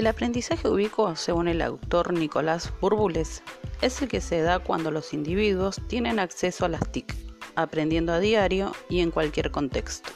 El aprendizaje ubicuo, según el autor Nicolás Burbules, es el que se da cuando los individuos tienen acceso a las TIC, aprendiendo a diario y en cualquier contexto.